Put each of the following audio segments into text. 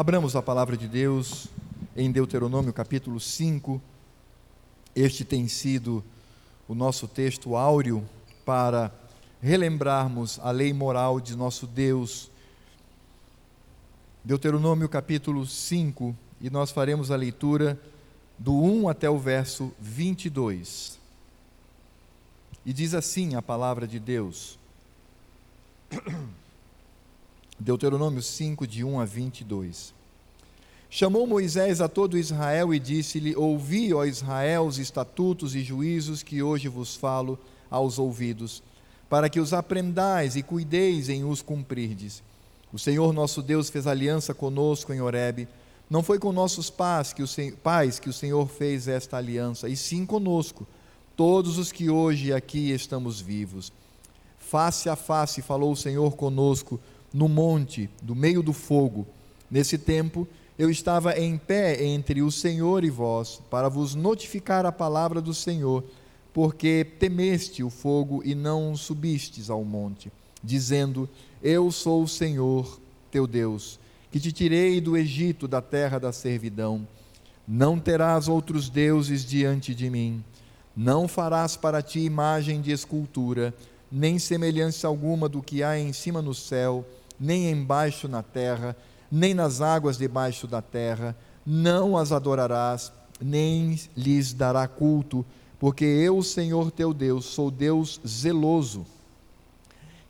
Abramos a palavra de Deus em Deuteronômio capítulo 5. Este tem sido o nosso texto áureo para relembrarmos a lei moral de nosso Deus. Deuteronômio capítulo 5, e nós faremos a leitura do 1 até o verso 22. E diz assim a palavra de Deus. Deuteronômio 5, de 1 a 22. Chamou Moisés a todo Israel e disse-lhe: Ouvi, ó Israel, os estatutos e juízos que hoje vos falo aos ouvidos, para que os aprendais e cuideis em os cumprirdes. O Senhor nosso Deus fez aliança conosco em Horebe não foi com nossos pais que, o, pais que o Senhor fez esta aliança, e sim conosco, todos os que hoje aqui estamos vivos. Face a face falou o Senhor conosco no monte, do meio do fogo. Nesse tempo, eu estava em pé entre o Senhor e vós, para vos notificar a palavra do Senhor, porque temeste o fogo e não subistes ao monte, dizendo: Eu sou o Senhor teu Deus que te tirei do Egito, da terra da servidão. Não terás outros deuses diante de mim. Não farás para ti imagem de escultura, nem semelhança alguma do que há em cima no céu, nem embaixo na terra, nem nas águas debaixo da terra. Não as adorarás, nem lhes dará culto, porque eu, Senhor teu Deus, sou Deus zeloso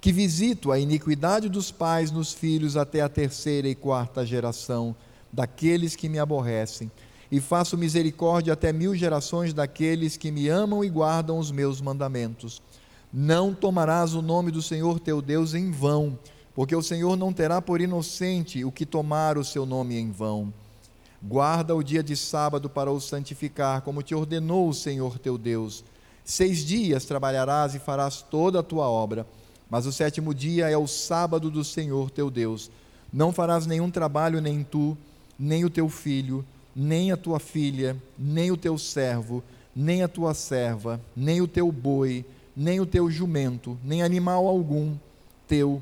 que visito a iniquidade dos pais nos filhos até a terceira e quarta geração daqueles que me aborrecem, e faço misericórdia até mil gerações daqueles que me amam e guardam os meus mandamentos. Não tomarás o nome do Senhor teu Deus em vão, porque o Senhor não terá por inocente o que tomar o seu nome em vão. Guarda o dia de sábado para o santificar, como te ordenou o Senhor teu Deus. Seis dias trabalharás e farás toda a tua obra mas o sétimo dia é o sábado do Senhor teu Deus. Não farás nenhum trabalho, nem tu, nem o teu filho, nem a tua filha, nem o teu servo, nem a tua serva, nem o teu boi, nem o teu jumento, nem animal algum teu,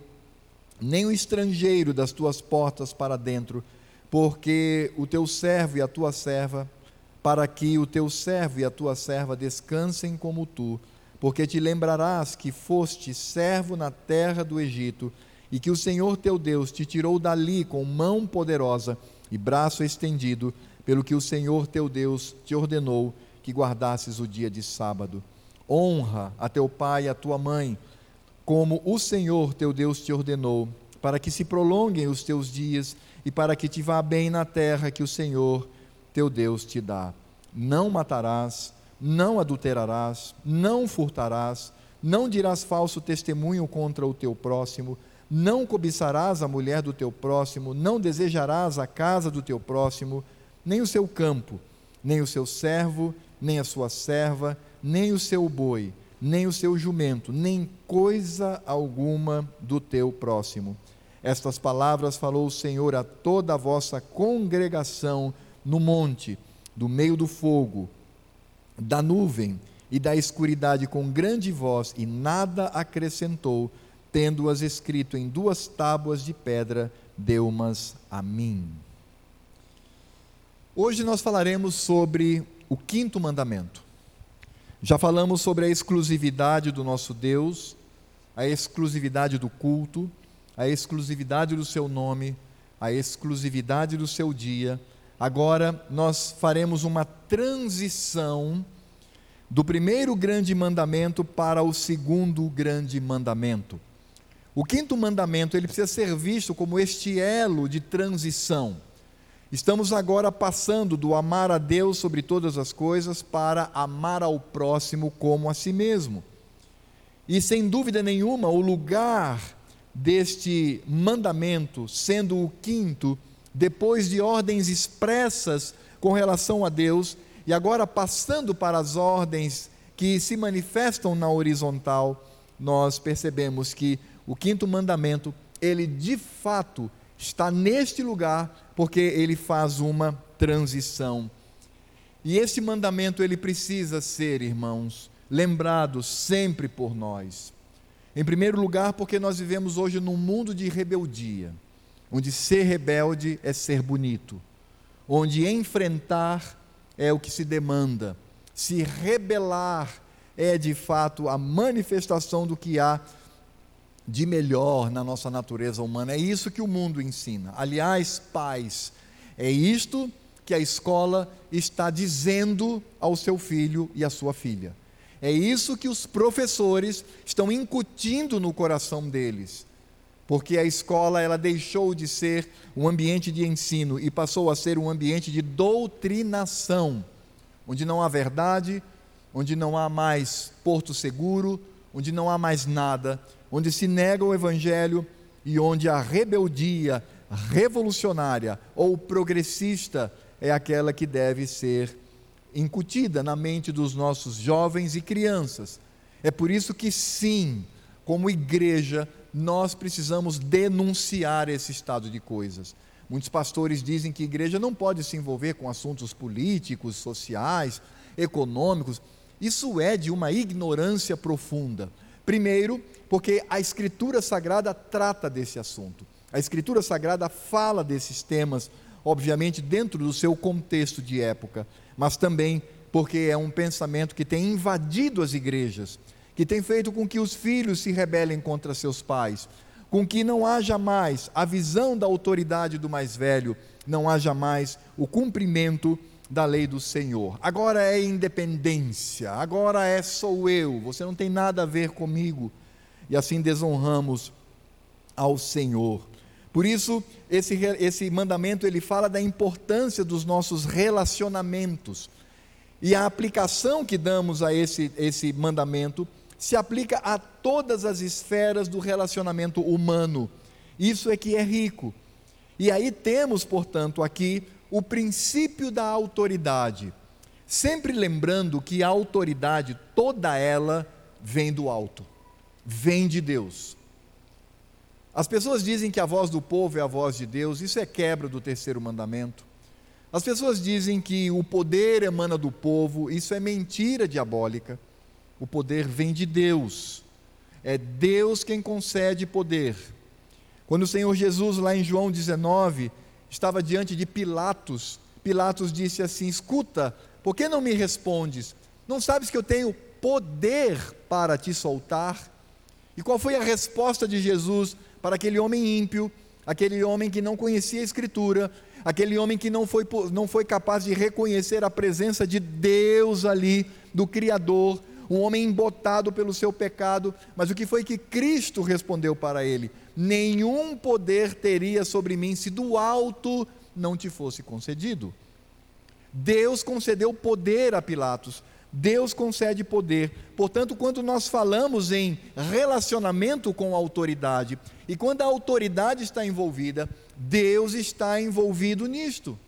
nem o estrangeiro das tuas portas para dentro, porque o teu servo e a tua serva, para que o teu servo e a tua serva descansem como tu porque te lembrarás que foste servo na terra do Egito, e que o Senhor teu Deus te tirou dali com mão poderosa e braço estendido, pelo que o Senhor teu Deus te ordenou que guardasses o dia de sábado. Honra a teu pai e a tua mãe, como o Senhor teu Deus te ordenou, para que se prolonguem os teus dias e para que te vá bem na terra que o Senhor teu Deus te dá. Não matarás não adulterarás, não furtarás, não dirás falso testemunho contra o teu próximo, não cobiçarás a mulher do teu próximo, não desejarás a casa do teu próximo, nem o seu campo, nem o seu servo, nem a sua serva, nem o seu boi, nem o seu jumento, nem coisa alguma do teu próximo. Estas palavras falou o Senhor a toda a vossa congregação no monte, do meio do fogo, da nuvem e da escuridade com grande voz, e nada acrescentou, tendo-as escrito em duas tábuas de pedra, deu-mas a mim. Hoje nós falaremos sobre o quinto mandamento. Já falamos sobre a exclusividade do nosso Deus, a exclusividade do culto, a exclusividade do seu nome, a exclusividade do seu dia, Agora nós faremos uma transição do primeiro grande mandamento para o segundo grande mandamento. O quinto mandamento, ele precisa ser visto como este elo de transição. Estamos agora passando do amar a Deus sobre todas as coisas para amar ao próximo como a si mesmo. E sem dúvida nenhuma, o lugar deste mandamento, sendo o quinto, depois de ordens expressas com relação a Deus, e agora passando para as ordens que se manifestam na horizontal, nós percebemos que o quinto mandamento, ele de fato está neste lugar, porque ele faz uma transição. E esse mandamento ele precisa ser, irmãos, lembrado sempre por nós. Em primeiro lugar, porque nós vivemos hoje num mundo de rebeldia onde ser rebelde é ser bonito, onde enfrentar é o que se demanda, se rebelar é de fato a manifestação do que há de melhor na nossa natureza humana. É isso que o mundo ensina. Aliás, pais, é isto que a escola está dizendo ao seu filho e à sua filha. É isso que os professores estão incutindo no coração deles. Porque a escola ela deixou de ser um ambiente de ensino e passou a ser um ambiente de doutrinação, onde não há verdade, onde não há mais porto seguro, onde não há mais nada, onde se nega o evangelho e onde a rebeldia revolucionária ou progressista é aquela que deve ser incutida na mente dos nossos jovens e crianças. É por isso que, sim, como igreja, nós precisamos denunciar esse estado de coisas. Muitos pastores dizem que a igreja não pode se envolver com assuntos políticos, sociais, econômicos. Isso é de uma ignorância profunda. Primeiro, porque a Escritura Sagrada trata desse assunto. A Escritura Sagrada fala desses temas, obviamente, dentro do seu contexto de época, mas também porque é um pensamento que tem invadido as igrejas, que tem feito com que os filhos se rebelem contra seus pais, com que não haja mais a visão da autoridade do mais velho, não haja mais o cumprimento da lei do Senhor. Agora é independência, agora é sou eu, você não tem nada a ver comigo. E assim desonramos ao Senhor. Por isso, esse, esse mandamento ele fala da importância dos nossos relacionamentos. E a aplicação que damos a esse, esse mandamento se aplica a todas as esferas do relacionamento humano. Isso é que é rico. E aí temos, portanto, aqui o princípio da autoridade, sempre lembrando que a autoridade, toda ela, vem do alto, vem de Deus. As pessoas dizem que a voz do povo é a voz de Deus, isso é quebra do terceiro mandamento. As pessoas dizem que o poder emana do povo, isso é mentira diabólica. O poder vem de Deus, é Deus quem concede poder. Quando o Senhor Jesus, lá em João 19, estava diante de Pilatos, Pilatos disse assim: Escuta, por que não me respondes? Não sabes que eu tenho poder para te soltar? E qual foi a resposta de Jesus para aquele homem ímpio, aquele homem que não conhecia a Escritura, aquele homem que não foi, não foi capaz de reconhecer a presença de Deus ali, do Criador, um homem embotado pelo seu pecado, mas o que foi que Cristo respondeu para ele? Nenhum poder teria sobre mim se do alto não te fosse concedido. Deus concedeu poder a Pilatos, Deus concede poder. Portanto, quando nós falamos em relacionamento com a autoridade, e quando a autoridade está envolvida, Deus está envolvido nisto.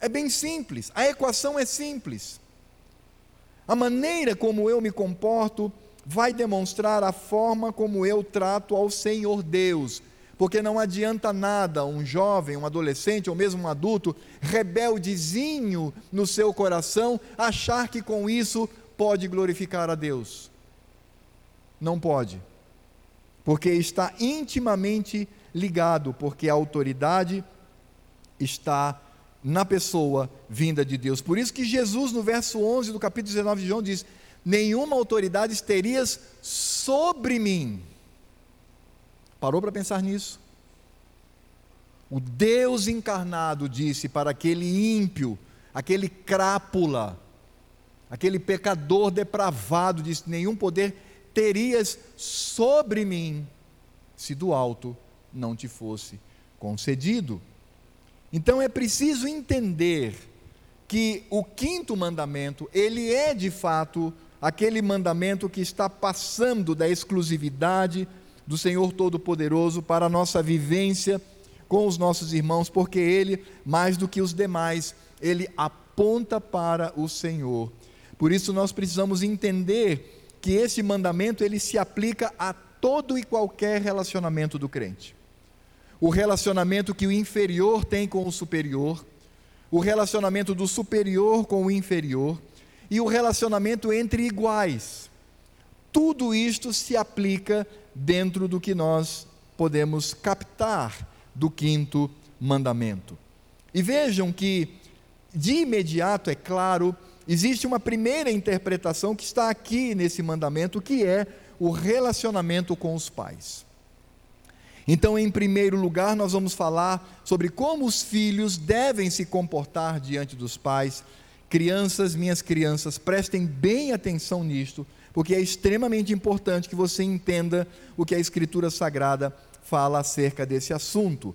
É bem simples, a equação é simples. A maneira como eu me comporto vai demonstrar a forma como eu trato ao Senhor Deus. Porque não adianta nada um jovem, um adolescente ou mesmo um adulto rebeldezinho no seu coração achar que com isso pode glorificar a Deus. Não pode. Porque está intimamente ligado, porque a autoridade está na pessoa vinda de Deus. Por isso que Jesus, no verso 11 do capítulo 19 de João, diz: Nenhuma autoridade terias sobre mim. Parou para pensar nisso? O Deus encarnado disse para aquele ímpio, aquele crápula, aquele pecador depravado, disse: Nenhum poder terias sobre mim, se do alto não te fosse concedido. Então é preciso entender que o quinto mandamento, ele é de fato aquele mandamento que está passando da exclusividade do Senhor Todo-Poderoso para a nossa vivência com os nossos irmãos, porque ele, mais do que os demais, ele aponta para o Senhor. Por isso nós precisamos entender que esse mandamento ele se aplica a todo e qualquer relacionamento do crente o relacionamento que o inferior tem com o superior, o relacionamento do superior com o inferior e o relacionamento entre iguais. Tudo isto se aplica dentro do que nós podemos captar do quinto mandamento. E vejam que, de imediato, é claro, existe uma primeira interpretação que está aqui nesse mandamento, que é o relacionamento com os pais. Então, em primeiro lugar, nós vamos falar sobre como os filhos devem se comportar diante dos pais. Crianças, minhas crianças, prestem bem atenção nisto, porque é extremamente importante que você entenda o que a Escritura Sagrada fala acerca desse assunto.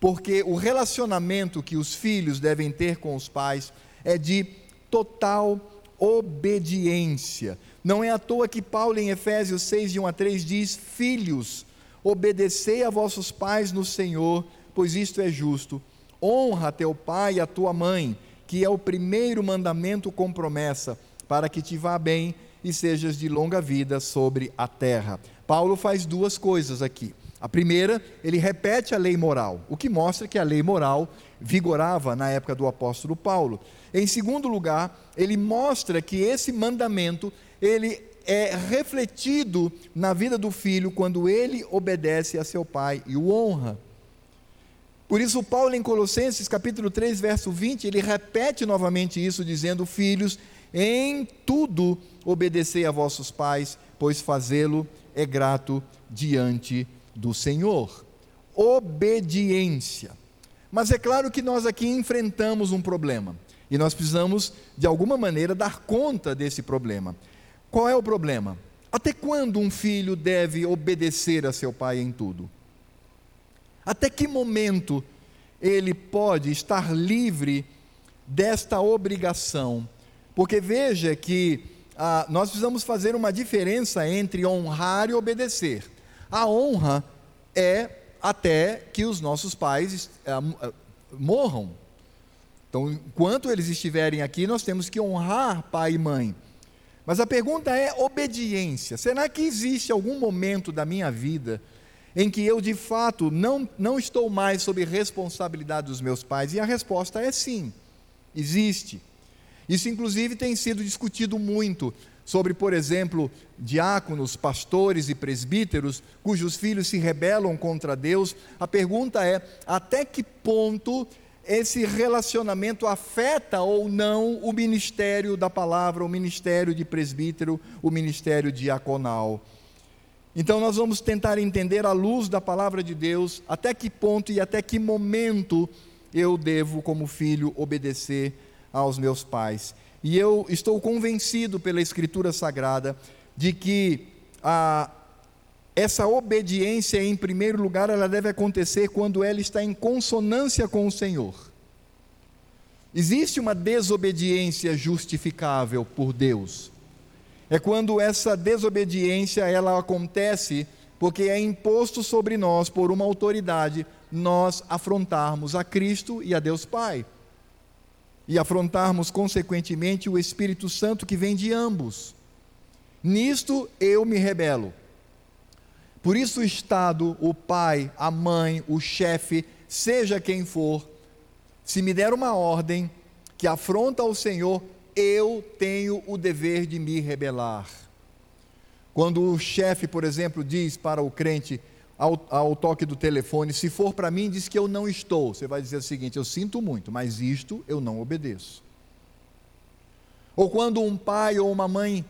Porque o relacionamento que os filhos devem ter com os pais é de total obediência. Não é à toa que Paulo, em Efésios 6, de 1 a 3, diz: Filhos, obedecei a vossos pais no Senhor, pois isto é justo. Honra teu pai e a tua mãe, que é o primeiro mandamento com promessa, para que te vá bem e sejas de longa vida sobre a terra. Paulo faz duas coisas aqui. A primeira, ele repete a lei moral, o que mostra que a lei moral vigorava na época do apóstolo Paulo. Em segundo lugar, ele mostra que esse mandamento, ele é refletido na vida do filho quando ele obedece a seu pai e o honra. Por isso, Paulo, em Colossenses capítulo 3, verso 20, ele repete novamente isso, dizendo: Filhos, em tudo obedecei a vossos pais, pois fazê-lo é grato diante do Senhor. Obediência. Mas é claro que nós aqui enfrentamos um problema e nós precisamos, de alguma maneira, dar conta desse problema. Qual é o problema? Até quando um filho deve obedecer a seu pai em tudo? Até que momento ele pode estar livre desta obrigação? Porque veja que ah, nós precisamos fazer uma diferença entre honrar e obedecer. A honra é até que os nossos pais ah, ah, morram. Então, enquanto eles estiverem aqui, nós temos que honrar pai e mãe. Mas a pergunta é obediência. Será que existe algum momento da minha vida em que eu de fato não, não estou mais sob responsabilidade dos meus pais? E a resposta é sim, existe. Isso, inclusive, tem sido discutido muito sobre, por exemplo, diáconos, pastores e presbíteros cujos filhos se rebelam contra Deus. A pergunta é: até que ponto esse relacionamento afeta ou não o ministério da palavra, o ministério de presbítero, o ministério diaconal. Então, nós vamos tentar entender, à luz da palavra de Deus, até que ponto e até que momento eu devo, como filho, obedecer aos meus pais. E eu estou convencido pela Escritura Sagrada de que a essa obediência, em primeiro lugar, ela deve acontecer quando ela está em consonância com o Senhor. Existe uma desobediência justificável por Deus. É quando essa desobediência ela acontece porque é imposto sobre nós por uma autoridade nós afrontarmos a Cristo e a Deus Pai. E afrontarmos consequentemente o Espírito Santo que vem de ambos. Nisto eu me rebelo. Por isso, o Estado, o pai, a mãe, o chefe, seja quem for, se me der uma ordem que afronta o Senhor, eu tenho o dever de me rebelar. Quando o chefe, por exemplo, diz para o crente, ao, ao toque do telefone, se for para mim, diz que eu não estou. Você vai dizer o seguinte: eu sinto muito, mas isto eu não obedeço. Ou quando um pai ou uma mãe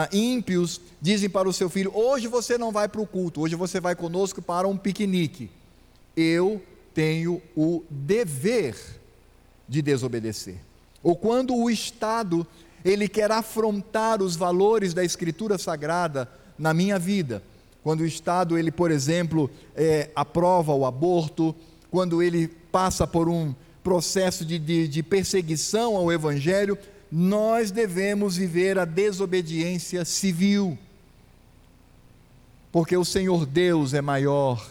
ah, ímpios dizem para o seu filho: Hoje você não vai para o culto, hoje você vai conosco para um piquenique. Eu tenho o dever de desobedecer. Ou quando o Estado ele quer afrontar os valores da Escritura Sagrada na minha vida, quando o Estado ele, por exemplo, é, aprova o aborto, quando ele passa por um processo de, de, de perseguição ao Evangelho, nós devemos viver a desobediência civil, porque o Senhor Deus é maior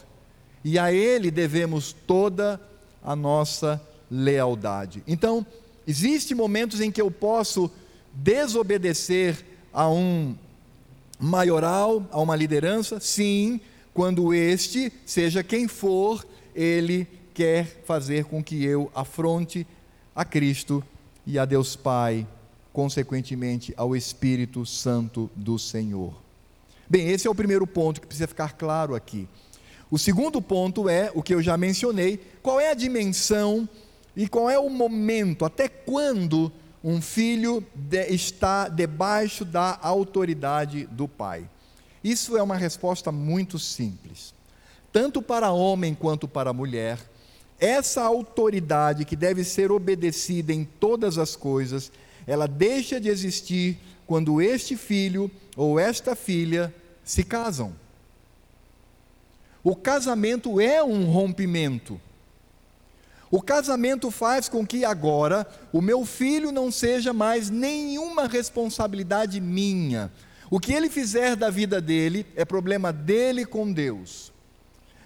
e a Ele devemos toda a nossa lealdade. Então, existem momentos em que eu posso desobedecer a um maioral, a uma liderança? Sim, quando este, seja quem for, ele quer fazer com que eu afronte a Cristo e a Deus Pai, consequentemente ao Espírito Santo do Senhor. Bem, esse é o primeiro ponto que precisa ficar claro aqui. O segundo ponto é o que eu já mencionei: qual é a dimensão e qual é o momento, até quando um filho de, está debaixo da autoridade do pai? Isso é uma resposta muito simples. Tanto para homem quanto para mulher, essa autoridade que deve ser obedecida em todas as coisas, ela deixa de existir quando este filho ou esta filha se casam. O casamento é um rompimento. O casamento faz com que agora o meu filho não seja mais nenhuma responsabilidade minha. O que ele fizer da vida dele é problema dele com Deus.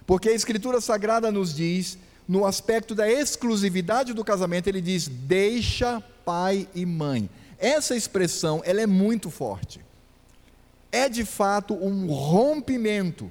Porque a Escritura Sagrada nos diz, no aspecto da exclusividade do casamento, ele diz: deixa pai e mãe. Essa expressão, ela é muito forte. É de fato um rompimento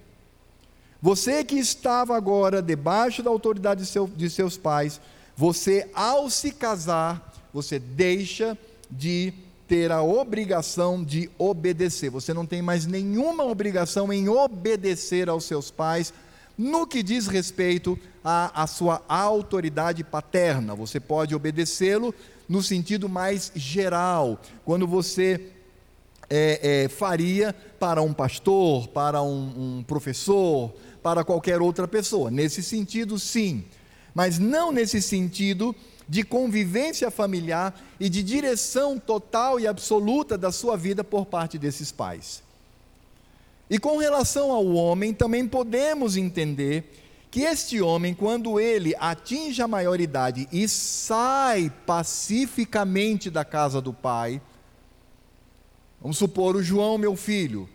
você que estava agora debaixo da autoridade de, seu, de seus pais, você, ao se casar, você deixa de ter a obrigação de obedecer. Você não tem mais nenhuma obrigação em obedecer aos seus pais no que diz respeito à, à sua autoridade paterna. Você pode obedecê-lo no sentido mais geral, quando você é, é, faria para um pastor, para um, um professor, para qualquer outra pessoa. Nesse sentido, sim, mas não nesse sentido de convivência familiar e de direção total e absoluta da sua vida por parte desses pais. E com relação ao homem, também podemos entender que este homem, quando ele atinge a maioridade e sai pacificamente da casa do pai, vamos supor o João, meu filho,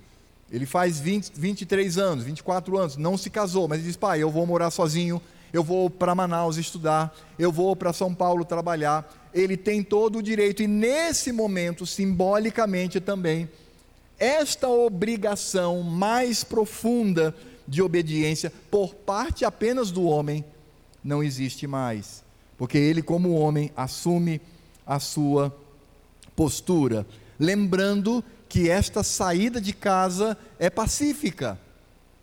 ele faz 20, 23 anos, 24 anos, não se casou, mas ele diz: pai, eu vou morar sozinho, eu vou para Manaus estudar, eu vou para São Paulo trabalhar. Ele tem todo o direito, e nesse momento, simbolicamente também, esta obrigação mais profunda de obediência por parte apenas do homem não existe mais, porque ele, como homem, assume a sua postura, lembrando que esta saída de casa é pacífica,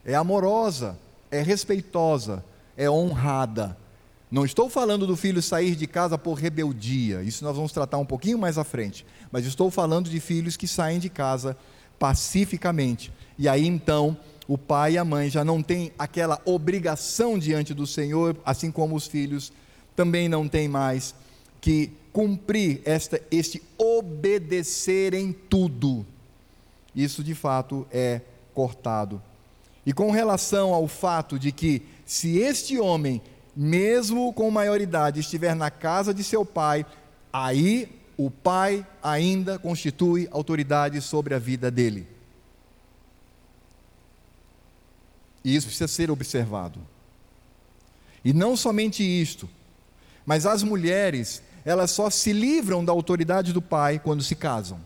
é amorosa, é respeitosa, é honrada. Não estou falando do filho sair de casa por rebeldia, isso nós vamos tratar um pouquinho mais à frente, mas estou falando de filhos que saem de casa pacificamente. E aí então o pai e a mãe já não têm aquela obrigação diante do Senhor, assim como os filhos também não têm mais que cumprir esta, este obedecer em tudo isso de fato é cortado. E com relação ao fato de que, se este homem, mesmo com maioridade, estiver na casa de seu pai, aí o pai ainda constitui autoridade sobre a vida dele. E isso precisa ser observado. E não somente isto, mas as mulheres, elas só se livram da autoridade do pai quando se casam.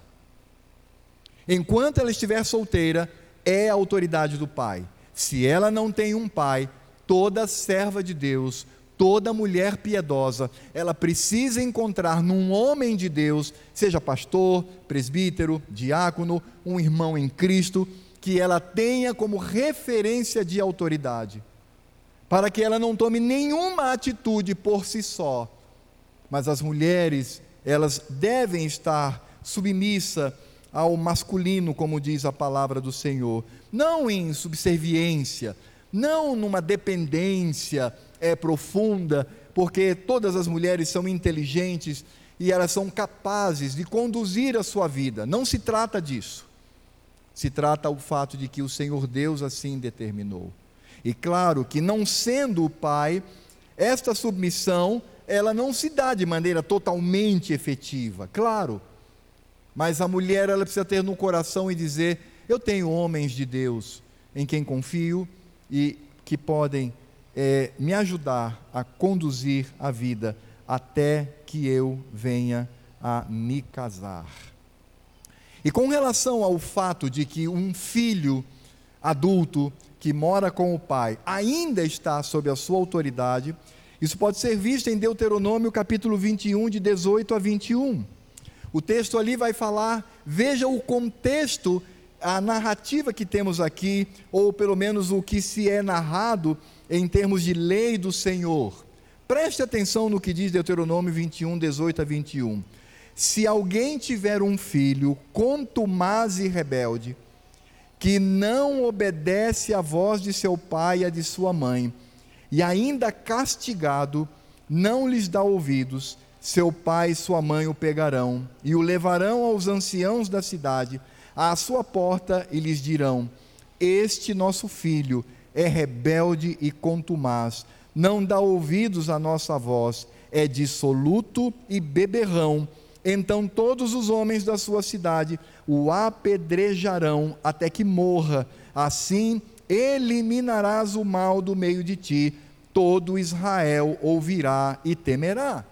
Enquanto ela estiver solteira, é a autoridade do pai. Se ela não tem um pai, toda serva de Deus, toda mulher piedosa, ela precisa encontrar num homem de Deus, seja pastor, presbítero, diácono, um irmão em Cristo, que ela tenha como referência de autoridade, para que ela não tome nenhuma atitude por si só. Mas as mulheres, elas devem estar submissas ao masculino, como diz a palavra do Senhor, não em subserviência, não numa dependência é, profunda, porque todas as mulheres são inteligentes e elas são capazes de conduzir a sua vida. Não se trata disso. Se trata o fato de que o Senhor Deus assim determinou. E claro que não sendo o pai, esta submissão, ela não se dá de maneira totalmente efetiva. Claro, mas a mulher ela precisa ter no coração e dizer: eu tenho homens de Deus em quem confio e que podem é, me ajudar a conduzir a vida até que eu venha a me casar. E com relação ao fato de que um filho adulto que mora com o pai ainda está sob a sua autoridade, isso pode ser visto em Deuteronômio capítulo 21, de 18 a 21. O texto ali vai falar, veja o contexto a narrativa que temos aqui, ou pelo menos o que se é narrado em termos de lei do Senhor. Preste atenção no que diz Deuteronômio 21, 18 a 21. Se alguém tiver um filho contumaz e rebelde, que não obedece à voz de seu pai e a de sua mãe, e ainda castigado, não lhes dá ouvidos, seu pai e sua mãe o pegarão e o levarão aos anciãos da cidade, à sua porta, e lhes dirão: Este nosso filho é rebelde e contumaz, não dá ouvidos à nossa voz, é dissoluto e beberrão. Então todos os homens da sua cidade o apedrejarão até que morra. Assim eliminarás o mal do meio de ti, todo Israel ouvirá e temerá.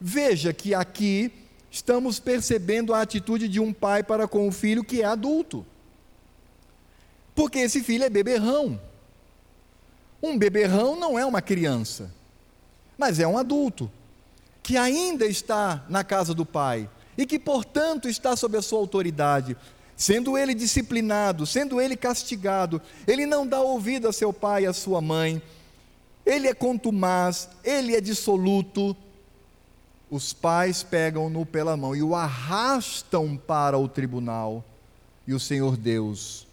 Veja que aqui estamos percebendo a atitude de um pai para com o filho que é adulto. Porque esse filho é beberrão. Um beberrão não é uma criança, mas é um adulto que ainda está na casa do pai e que, portanto, está sob a sua autoridade. Sendo ele disciplinado, sendo ele castigado, ele não dá ouvido a seu pai e a sua mãe, ele é contumaz, ele é dissoluto. Os pais pegam-no pela mão e o arrastam para o tribunal. E o Senhor Deus,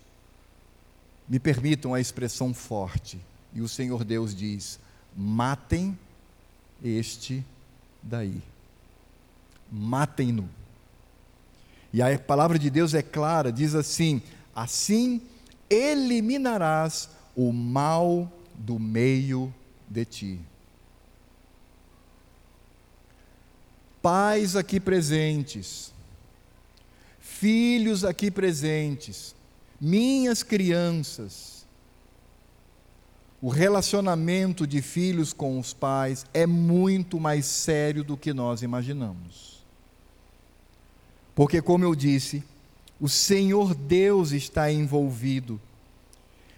me permitam a expressão forte, e o Senhor Deus diz: matem este daí. Matem-no. E a palavra de Deus é clara, diz assim: assim eliminarás o mal do meio de ti. Pais aqui presentes, filhos aqui presentes, minhas crianças, o relacionamento de filhos com os pais é muito mais sério do que nós imaginamos. Porque, como eu disse, o Senhor Deus está envolvido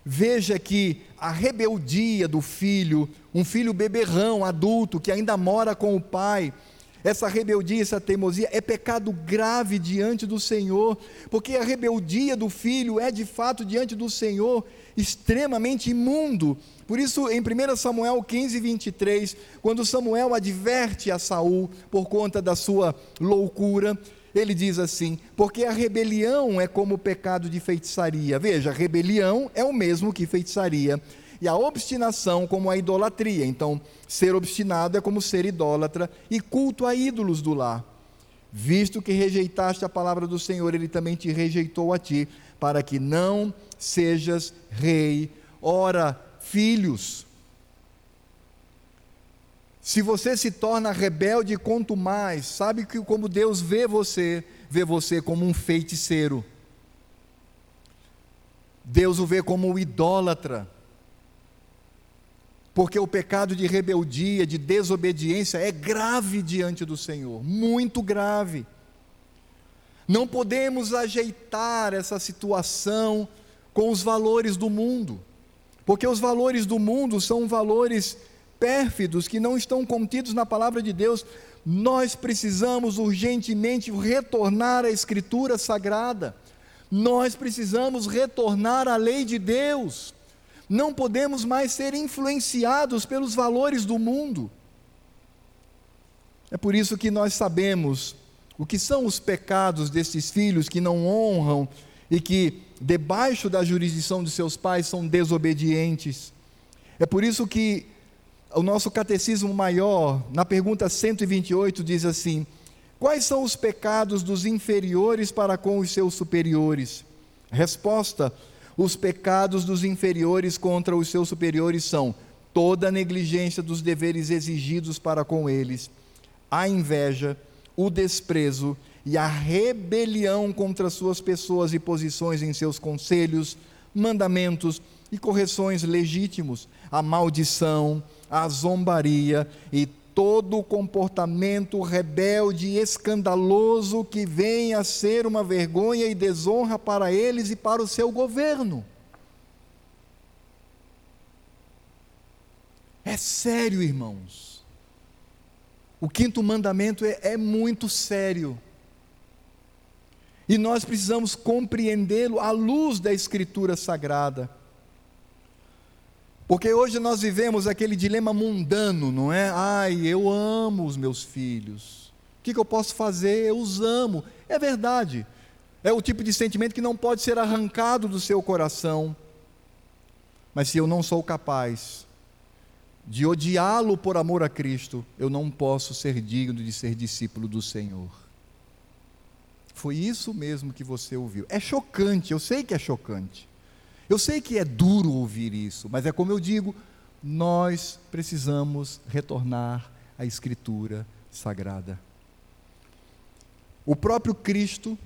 Veja que a rebeldia do filho, um filho beberrão, adulto, que ainda mora com o pai, essa rebeldia, essa teimosia é pecado grave diante do Senhor, porque a rebeldia do filho é de fato diante do Senhor extremamente imundo. Por isso, em 1 Samuel 15, 23, quando Samuel adverte a Saul por conta da sua loucura, ele diz assim: porque a rebelião é como o pecado de feitiçaria. Veja, rebelião é o mesmo que feitiçaria. E a obstinação como a idolatria. Então, ser obstinado é como ser idólatra e culto a ídolos do lar. Visto que rejeitaste a palavra do Senhor, ele também te rejeitou a ti, para que não sejas rei. Ora, filhos, se você se torna rebelde quanto mais, sabe que como Deus vê você, vê você como um feiticeiro. Deus o vê como um idólatra. Porque o pecado de rebeldia, de desobediência é grave diante do Senhor, muito grave. Não podemos ajeitar essa situação com os valores do mundo, porque os valores do mundo são valores pérfidos que não estão contidos na palavra de Deus, nós precisamos urgentemente retornar à Escritura Sagrada, nós precisamos retornar à lei de Deus, não podemos mais ser influenciados pelos valores do mundo. É por isso que nós sabemos o que são os pecados desses filhos que não honram e que, debaixo da jurisdição de seus pais, são desobedientes. É por isso que o nosso catecismo maior, na pergunta 128, diz assim: Quais são os pecados dos inferiores para com os seus superiores? Resposta: Os pecados dos inferiores contra os seus superiores são toda a negligência dos deveres exigidos para com eles, a inveja, o desprezo e a rebelião contra suas pessoas e posições em seus conselhos, mandamentos e correções legítimos, a maldição, a zombaria e todo o comportamento rebelde e escandaloso que venha a ser uma vergonha e desonra para eles e para o seu governo. É sério, irmãos. O quinto mandamento é, é muito sério. E nós precisamos compreendê-lo à luz da Escritura Sagrada. Porque hoje nós vivemos aquele dilema mundano, não é? Ai, eu amo os meus filhos. O que, que eu posso fazer? Eu os amo. É verdade. É o tipo de sentimento que não pode ser arrancado do seu coração. Mas se eu não sou capaz de odiá-lo por amor a Cristo, eu não posso ser digno de ser discípulo do Senhor. Foi isso mesmo que você ouviu. É chocante, eu sei que é chocante. Eu sei que é duro ouvir isso, mas é como eu digo, nós precisamos retornar à Escritura Sagrada. O próprio Cristo,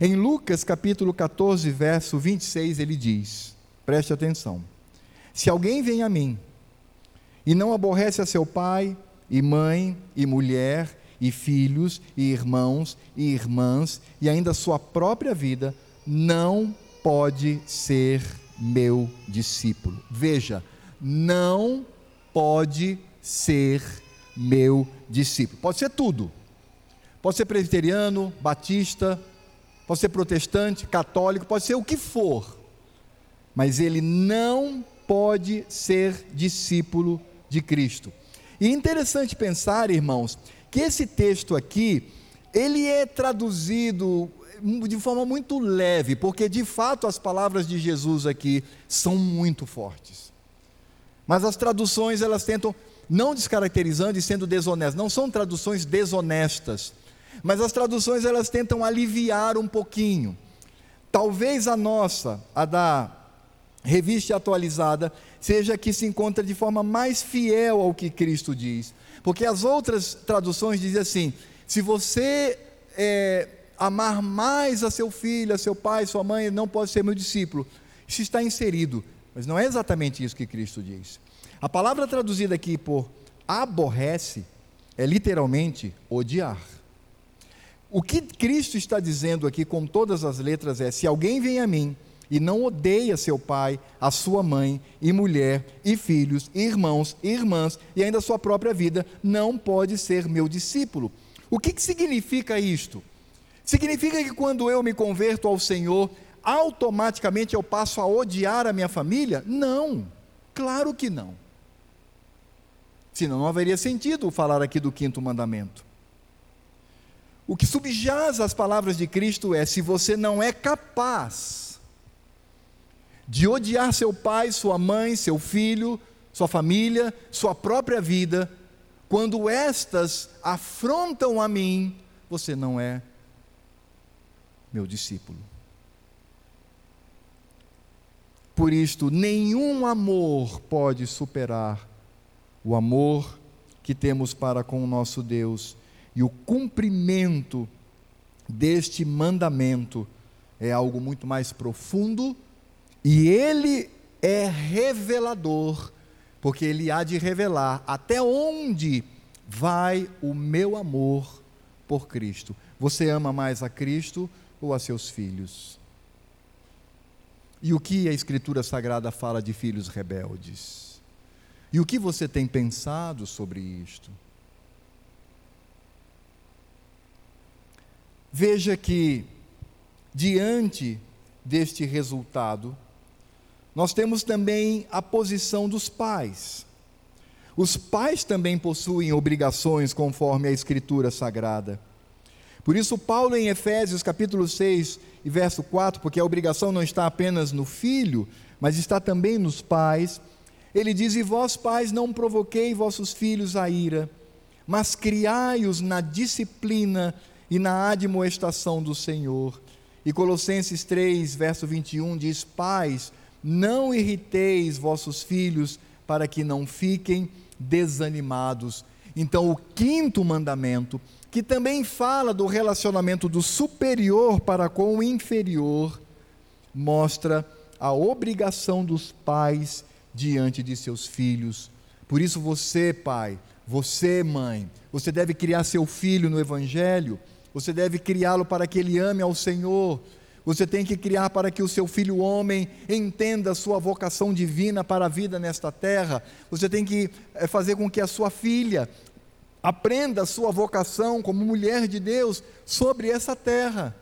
em Lucas capítulo 14, verso 26, ele diz: preste atenção. Se alguém vem a mim e não aborrece a seu pai, e mãe, e mulher, e filhos, e irmãos, e irmãs, e ainda sua própria vida, não pode ser meu discípulo. Veja, não pode ser meu discípulo. Pode ser tudo. Pode ser presbiteriano, batista, pode ser protestante, católico, pode ser o que for. Mas ele não pode ser discípulo de Cristo. E é interessante pensar, irmãos, que esse texto aqui, ele é traduzido de forma muito leve, porque de fato as palavras de Jesus aqui são muito fortes. Mas as traduções elas tentam, não descaracterizando e sendo desonestas, não são traduções desonestas, mas as traduções elas tentam aliviar um pouquinho. Talvez a nossa, a da revista atualizada, seja a que se encontra de forma mais fiel ao que Cristo diz. Porque as outras traduções dizem assim: se você é, amar mais a seu filho, a seu pai, sua mãe, não pode ser meu discípulo. Isso está inserido, mas não é exatamente isso que Cristo diz. A palavra traduzida aqui por aborrece é literalmente odiar. O que Cristo está dizendo aqui com todas as letras é: se alguém vem a mim e não odeia seu pai, a sua mãe, e mulher, e filhos, e irmãos, e irmãs, e ainda a sua própria vida, não pode ser meu discípulo. O que, que significa isto? Significa que quando eu me converto ao Senhor, automaticamente eu passo a odiar a minha família? Não, claro que não. Senão não haveria sentido falar aqui do quinto mandamento. O que subjaz as palavras de Cristo é: se você não é capaz de odiar seu pai, sua mãe, seu filho, sua família, sua própria vida, quando estas afrontam a mim, você não é meu discípulo. Por isto, nenhum amor pode superar o amor que temos para com o nosso Deus e o cumprimento deste mandamento é algo muito mais profundo e ele é revelador, porque ele há de revelar até onde vai o meu amor por Cristo. Você ama mais a Cristo ou a seus filhos? E o que a Escritura Sagrada fala de filhos rebeldes? E o que você tem pensado sobre isto? Veja que, diante deste resultado, nós temos também a posição dos pais. Os pais também possuem obrigações conforme a Escritura Sagrada. Por isso, Paulo, em Efésios capítulo 6 e verso 4, porque a obrigação não está apenas no filho, mas está também nos pais, ele diz: E vós, pais, não provoquei vossos filhos a ira, mas criai-os na disciplina e na admoestação do Senhor. E Colossenses 3, verso 21 diz: Pais, não irriteis vossos filhos para que não fiquem desanimados. Então, o quinto mandamento que também fala do relacionamento do superior para com o inferior, mostra a obrigação dos pais diante de seus filhos. Por isso, você, pai, você, mãe, você deve criar seu filho no Evangelho, você deve criá-lo para que ele ame ao Senhor. Você tem que criar para que o seu filho homem entenda a sua vocação divina para a vida nesta terra. Você tem que eh, fazer com que a sua filha Aprenda a sua vocação como mulher de Deus sobre essa terra.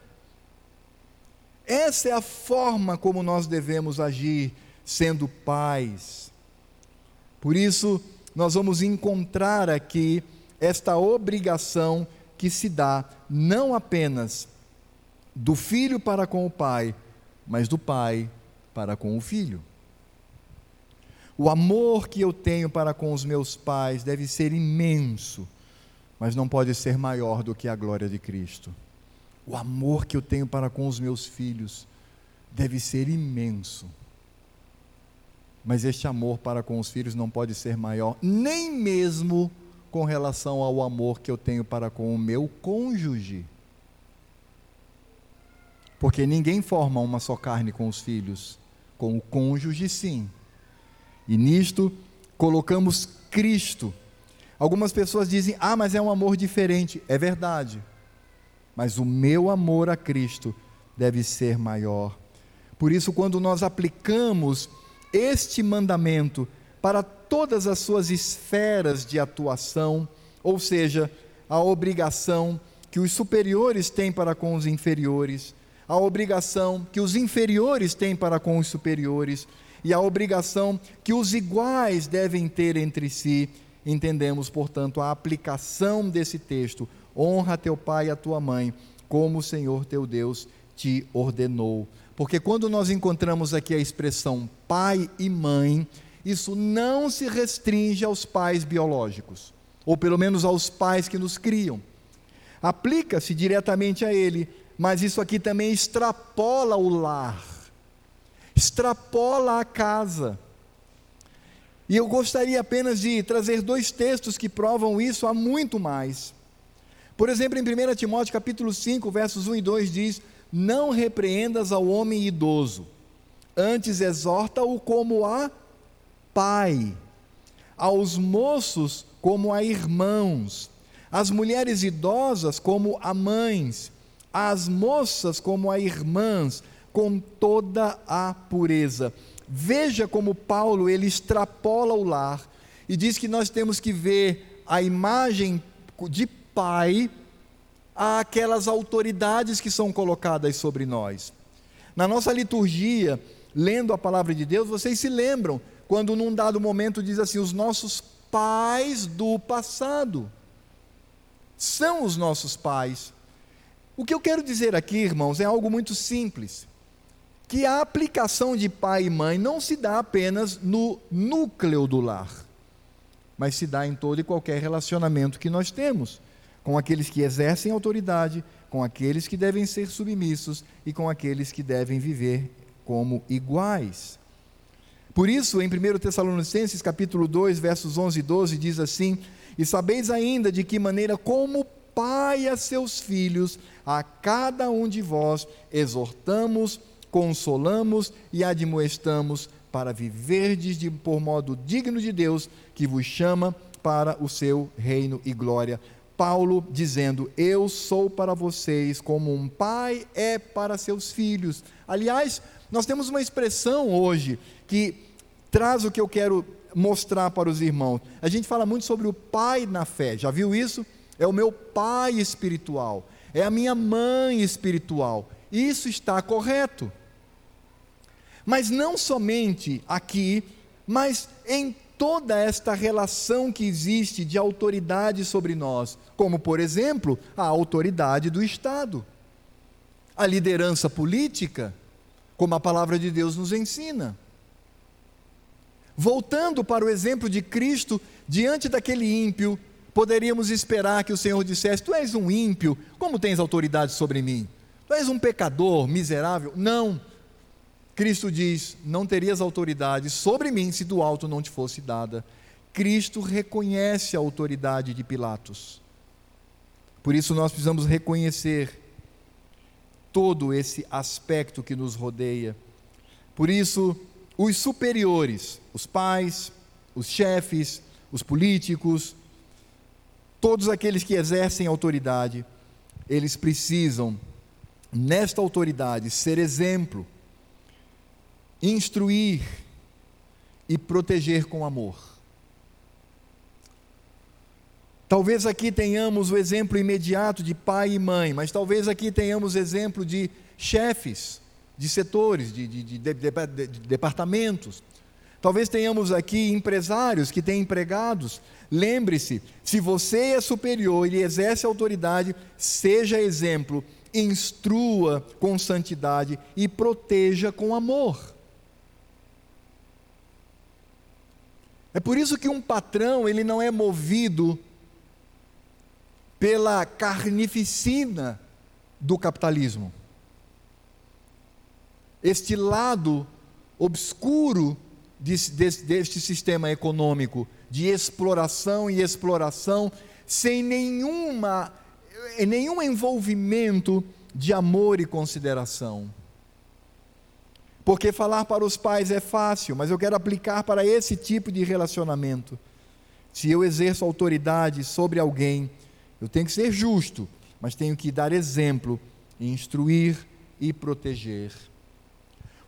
Essa é a forma como nós devemos agir, sendo pais. Por isso, nós vamos encontrar aqui esta obrigação que se dá não apenas do filho para com o pai, mas do pai para com o filho. O amor que eu tenho para com os meus pais deve ser imenso, mas não pode ser maior do que a glória de Cristo. O amor que eu tenho para com os meus filhos deve ser imenso, mas este amor para com os filhos não pode ser maior, nem mesmo com relação ao amor que eu tenho para com o meu cônjuge. Porque ninguém forma uma só carne com os filhos, com o cônjuge sim. E nisto colocamos Cristo. Algumas pessoas dizem: "Ah, mas é um amor diferente". É verdade. Mas o meu amor a Cristo deve ser maior. Por isso, quando nós aplicamos este mandamento para todas as suas esferas de atuação, ou seja, a obrigação que os superiores têm para com os inferiores, a obrigação que os inferiores têm para com os superiores e a obrigação que os iguais devem ter entre si. Entendemos, portanto, a aplicação desse texto: honra teu pai e a tua mãe, como o Senhor teu Deus te ordenou. Porque quando nós encontramos aqui a expressão pai e mãe, isso não se restringe aos pais biológicos, ou pelo menos aos pais que nos criam. Aplica-se diretamente a ele, mas isso aqui também extrapola o lar, extrapola a casa. E eu gostaria apenas de trazer dois textos que provam isso há muito mais. Por exemplo, em 1 Timóteo capítulo 5, versos 1 e 2 diz: Não repreendas ao homem idoso, antes exorta-o como a pai, aos moços como a irmãos, às mulheres idosas como a mães, às moças como a irmãs, com toda a pureza. Veja como Paulo ele extrapola o lar e diz que nós temos que ver a imagem de pai àquelas autoridades que são colocadas sobre nós. Na nossa liturgia, lendo a palavra de Deus, vocês se lembram quando num dado momento diz assim: os nossos pais do passado são os nossos pais. O que eu quero dizer aqui, irmãos, é algo muito simples. Que a aplicação de pai e mãe não se dá apenas no núcleo do lar, mas se dá em todo e qualquer relacionamento que nós temos, com aqueles que exercem autoridade, com aqueles que devem ser submissos e com aqueles que devem viver como iguais. Por isso, em 1 Tessalonicenses capítulo 2, versos 11 e 12, diz assim: E sabeis ainda de que maneira, como pai a seus filhos, a cada um de vós exortamos, consolamos e admoestamos para viverdes de, por modo digno de Deus, que vos chama para o seu reino e glória. Paulo dizendo: Eu sou para vocês como um pai é para seus filhos. Aliás, nós temos uma expressão hoje que traz o que eu quero mostrar para os irmãos. A gente fala muito sobre o pai na fé, já viu isso? É o meu pai espiritual, é a minha mãe espiritual. Isso está correto. Mas não somente aqui, mas em toda esta relação que existe de autoridade sobre nós, como por exemplo, a autoridade do Estado, a liderança política, como a palavra de Deus nos ensina. Voltando para o exemplo de Cristo, diante daquele ímpio, poderíamos esperar que o Senhor dissesse: Tu és um ímpio, como tens autoridade sobre mim? Tu és um pecador, miserável? Não. Cristo diz: Não terias autoridade sobre mim se do alto não te fosse dada. Cristo reconhece a autoridade de Pilatos. Por isso nós precisamos reconhecer todo esse aspecto que nos rodeia. Por isso, os superiores, os pais, os chefes, os políticos, todos aqueles que exercem autoridade, eles precisam, nesta autoridade, ser exemplo, instruir e proteger com amor. Talvez aqui tenhamos o exemplo imediato de pai e mãe, mas talvez aqui tenhamos exemplo de chefes, de setores, de, de, de, de departamentos. Talvez tenhamos aqui empresários que têm empregados. Lembre-se: se você é superior e exerce autoridade, seja exemplo, instrua com santidade e proteja com amor. É por isso que um patrão, ele não é movido pela carnificina do capitalismo. Este lado obscuro deste sistema econômico de exploração e exploração sem nenhuma, nenhum envolvimento de amor e consideração. Porque falar para os pais é fácil, mas eu quero aplicar para esse tipo de relacionamento. Se eu exerço autoridade sobre alguém, eu tenho que ser justo, mas tenho que dar exemplo, instruir e proteger.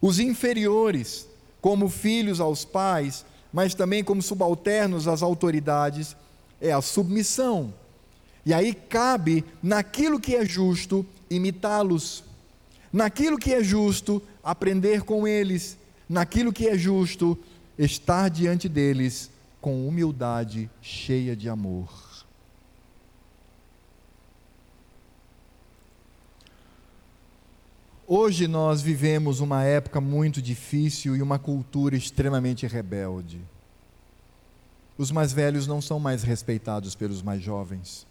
Os inferiores, como filhos aos pais, mas também como subalternos às autoridades, é a submissão. E aí cabe, naquilo que é justo, imitá-los. Naquilo que é justo, aprender com eles, naquilo que é justo, estar diante deles com humildade cheia de amor. Hoje nós vivemos uma época muito difícil e uma cultura extremamente rebelde. Os mais velhos não são mais respeitados pelos mais jovens.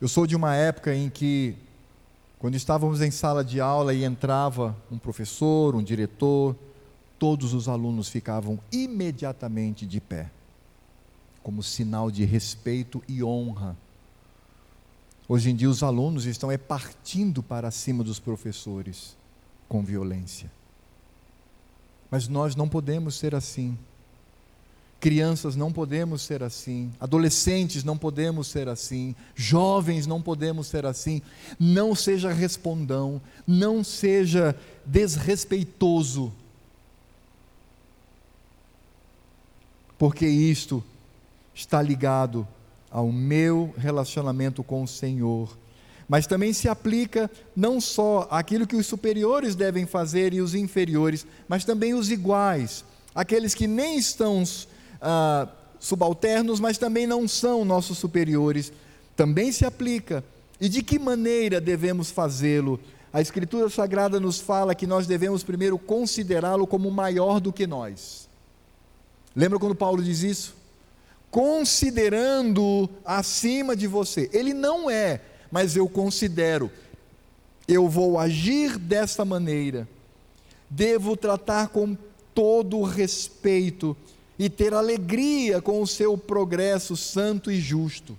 Eu sou de uma época em que quando estávamos em sala de aula e entrava um professor, um diretor, todos os alunos ficavam imediatamente de pé, como sinal de respeito e honra. Hoje em dia os alunos estão é partindo para cima dos professores com violência. Mas nós não podemos ser assim. Crianças não podemos ser assim, adolescentes não podemos ser assim, jovens não podemos ser assim. Não seja respondão, não seja desrespeitoso. Porque isto está ligado ao meu relacionamento com o Senhor. Mas também se aplica não só aquilo que os superiores devem fazer e os inferiores, mas também os iguais, aqueles que nem estão ah, subalternos, mas também não são nossos superiores, também se aplica. E de que maneira devemos fazê-lo? A Escritura Sagrada nos fala que nós devemos primeiro considerá-lo como maior do que nós. Lembra quando Paulo diz isso? Considerando acima de você. Ele não é, mas eu considero. Eu vou agir desta maneira. Devo tratar com todo respeito e ter alegria com o seu progresso santo e justo.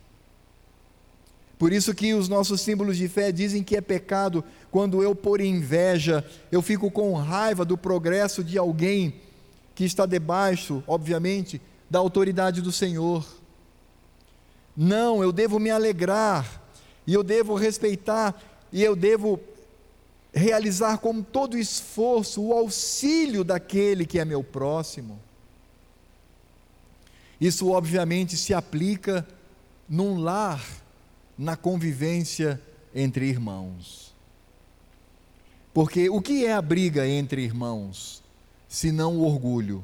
Por isso que os nossos símbolos de fé dizem que é pecado quando eu por inveja, eu fico com raiva do progresso de alguém que está debaixo, obviamente, da autoridade do Senhor. Não, eu devo me alegrar, e eu devo respeitar, e eu devo realizar com todo esforço o auxílio daquele que é meu próximo. Isso, obviamente, se aplica num lar, na convivência entre irmãos. Porque o que é a briga entre irmãos, se não o orgulho,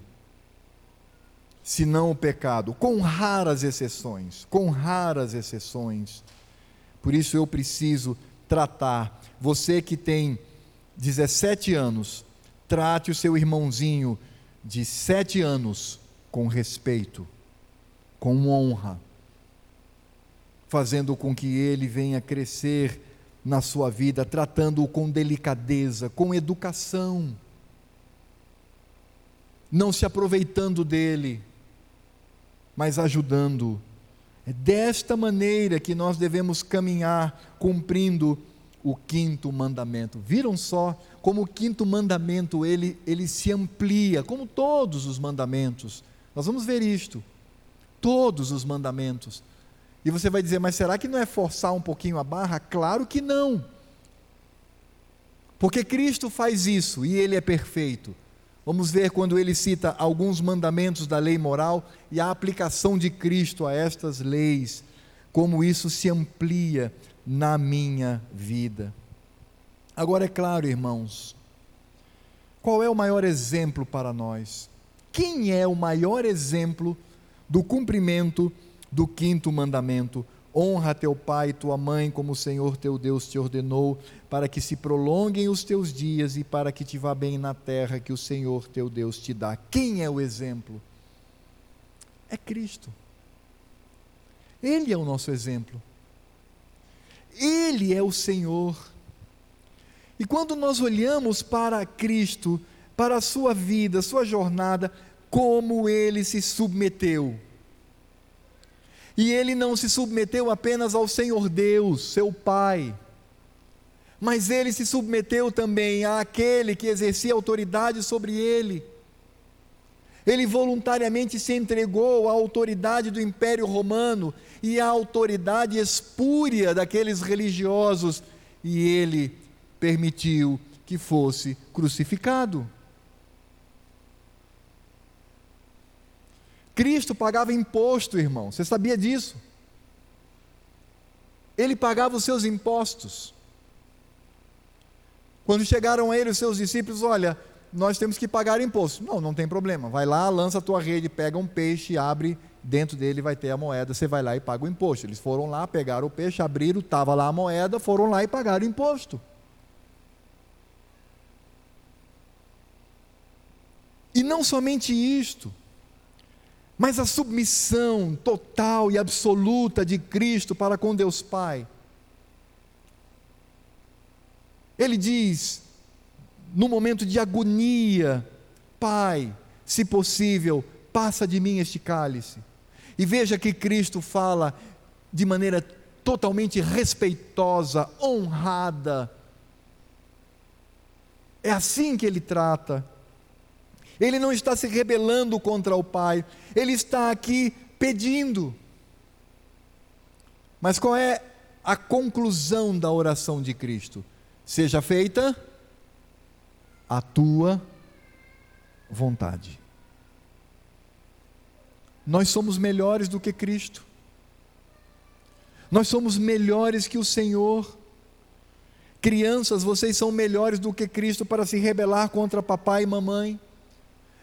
se não o pecado? Com raras exceções, com raras exceções. Por isso eu preciso tratar, você que tem 17 anos, trate o seu irmãozinho de 7 anos com respeito com honra, fazendo com que ele venha crescer na sua vida, tratando-o com delicadeza, com educação, não se aproveitando dele, mas ajudando. É desta maneira que nós devemos caminhar cumprindo o quinto mandamento. Viram só como o quinto mandamento ele, ele se amplia, como todos os mandamentos. Nós vamos ver isto todos os mandamentos. E você vai dizer, mas será que não é forçar um pouquinho a barra? Claro que não. Porque Cristo faz isso e ele é perfeito. Vamos ver quando ele cita alguns mandamentos da lei moral e a aplicação de Cristo a estas leis, como isso se amplia na minha vida. Agora, é claro, irmãos, qual é o maior exemplo para nós? Quem é o maior exemplo do cumprimento do quinto mandamento? Honra teu pai e tua mãe, como o Senhor teu Deus te ordenou, para que se prolonguem os teus dias e para que te vá bem na terra que o Senhor teu Deus te dá. Quem é o exemplo? É Cristo. Ele é o nosso exemplo. Ele é o Senhor. E quando nós olhamos para Cristo, para a sua vida, sua jornada, como ele se submeteu. E ele não se submeteu apenas ao Senhor Deus, seu Pai, mas ele se submeteu também àquele que exercia autoridade sobre ele. Ele voluntariamente se entregou à autoridade do Império Romano e à autoridade espúria daqueles religiosos, e ele permitiu que fosse crucificado. Cristo pagava imposto, irmão, você sabia disso? Ele pagava os seus impostos. Quando chegaram a ele os seus discípulos, olha, nós temos que pagar imposto. Não, não tem problema. Vai lá, lança a tua rede, pega um peixe, abre, dentro dele vai ter a moeda, você vai lá e paga o imposto. Eles foram lá, pegaram o peixe, abriram, estava lá a moeda, foram lá e pagaram o imposto. E não somente isto, mas a submissão total e absoluta de Cristo para com Deus Pai. Ele diz, no momento de agonia, Pai, se possível, passa de mim este cálice. E veja que Cristo fala de maneira totalmente respeitosa, honrada. É assim que ele trata ele não está se rebelando contra o Pai, ele está aqui pedindo. Mas qual é a conclusão da oração de Cristo? Seja feita a tua vontade. Nós somos melhores do que Cristo. Nós somos melhores que o Senhor. Crianças, vocês são melhores do que Cristo para se rebelar contra papai e mamãe.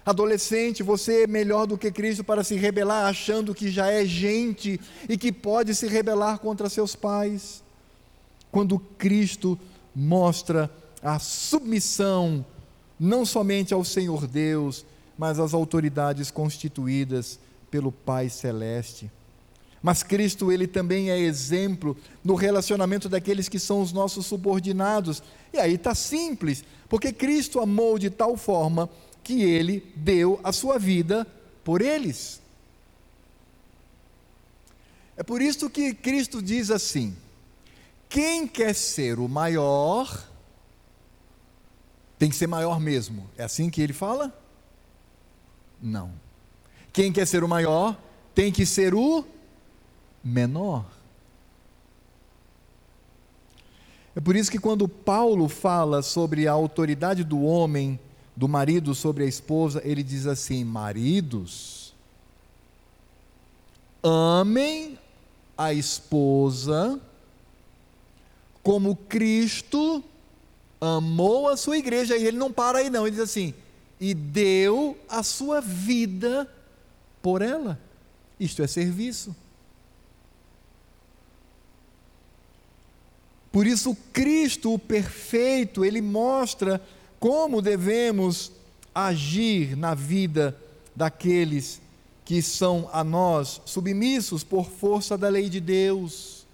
Adolescente, você é melhor do que Cristo para se rebelar, achando que já é gente e que pode se rebelar contra seus pais. Quando Cristo mostra a submissão, não somente ao Senhor Deus, mas às autoridades constituídas pelo Pai Celeste. Mas Cristo, ele também é exemplo no relacionamento daqueles que são os nossos subordinados. E aí está simples, porque Cristo amou de tal forma que ele deu a sua vida por eles. É por isso que Cristo diz assim: quem quer ser o maior, tem que ser maior mesmo. É assim que ele fala? Não. Quem quer ser o maior, tem que ser o menor. É por isso que quando Paulo fala sobre a autoridade do homem do marido sobre a esposa, ele diz assim: maridos, amem a esposa como Cristo amou a sua igreja. E ele não para aí, não, ele diz assim: e deu a sua vida por ela. Isto é serviço. Por isso, Cristo, o perfeito, ele mostra como devemos agir na vida daqueles que são a nós submissos por força da lei de Deus.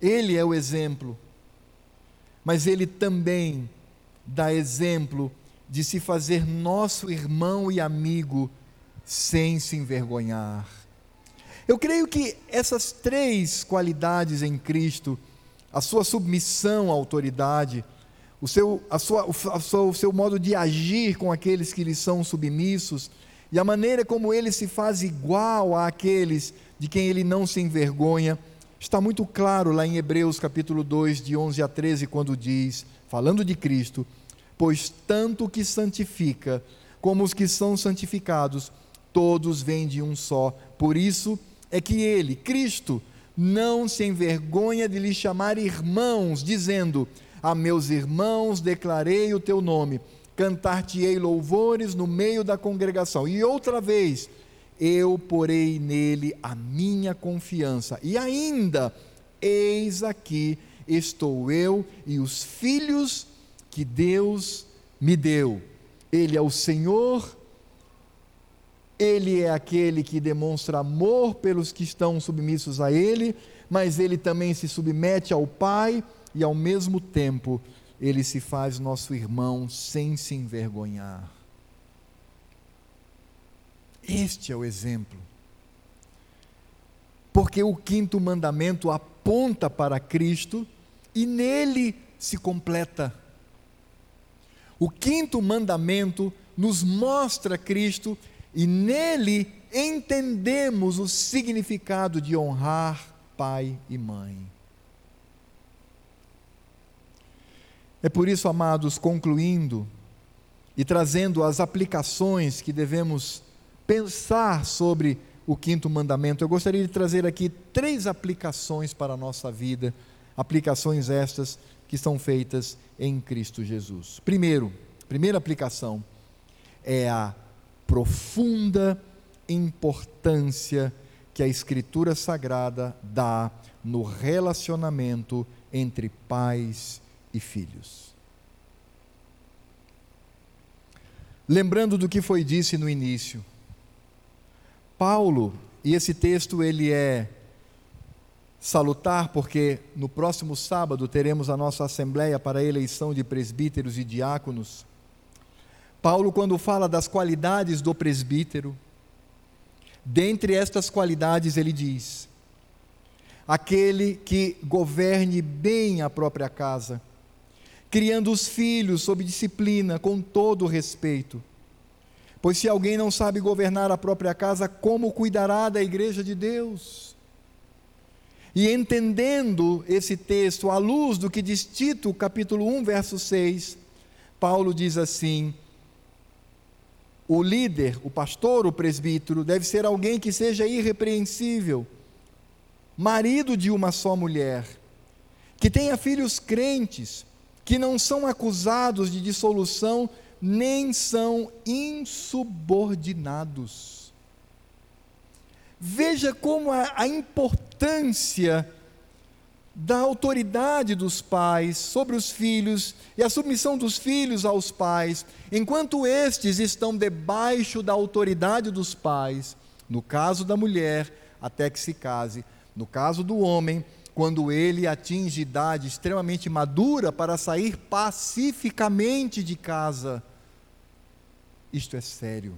Ele é o exemplo, mas ele também dá exemplo de se fazer nosso irmão e amigo sem se envergonhar. Eu creio que essas três qualidades em Cristo, a sua submissão à autoridade, o seu, a sua, a sua, o seu modo de agir com aqueles que lhe são submissos e a maneira como ele se faz igual àqueles de quem ele não se envergonha, está muito claro lá em Hebreus capítulo 2, de 11 a 13, quando diz, falando de Cristo, pois tanto que santifica como os que são santificados, todos vêm de um só. Por isso é que ele, Cristo, não se envergonha de lhe chamar irmãos, dizendo: a meus irmãos declarei o teu nome, cantar-te-ei louvores no meio da congregação. E outra vez, eu porei nele a minha confiança. E ainda, eis aqui estou eu e os filhos que Deus me deu. Ele é o Senhor, ele é aquele que demonstra amor pelos que estão submissos a ele, mas ele também se submete ao Pai e ao mesmo tempo ele se faz nosso irmão sem se envergonhar. Este é o exemplo. Porque o quinto mandamento aponta para Cristo e nele se completa. O quinto mandamento nos mostra Cristo e nele entendemos o significado de honrar pai e mãe. É por isso, amados, concluindo e trazendo as aplicações que devemos pensar sobre o quinto mandamento, eu gostaria de trazer aqui três aplicações para a nossa vida, aplicações estas que são feitas em Cristo Jesus. Primeiro, primeira aplicação é a profunda importância que a Escritura Sagrada dá no relacionamento entre pais e filhos. Lembrando do que foi disse no início, Paulo, e esse texto ele é salutar porque no próximo sábado teremos a nossa assembleia para a eleição de presbíteros e diáconos. Paulo, quando fala das qualidades do presbítero, dentre estas qualidades ele diz: aquele que governe bem a própria casa, criando os filhos sob disciplina, com todo respeito Pois se alguém não sabe governar a própria casa, como cuidará da igreja de Deus? E entendendo esse texto à luz do que diz Tito, capítulo 1, verso 6, Paulo diz assim: o líder, o pastor, o presbítero, deve ser alguém que seja irrepreensível, marido de uma só mulher, que tenha filhos crentes, que não são acusados de dissolução nem são insubordinados. Veja como a, a importância da autoridade dos pais sobre os filhos e a submissão dos filhos aos pais, enquanto estes estão debaixo da autoridade dos pais, no caso da mulher, até que se case, no caso do homem, quando ele atinge idade extremamente madura para sair pacificamente de casa. Isto é sério.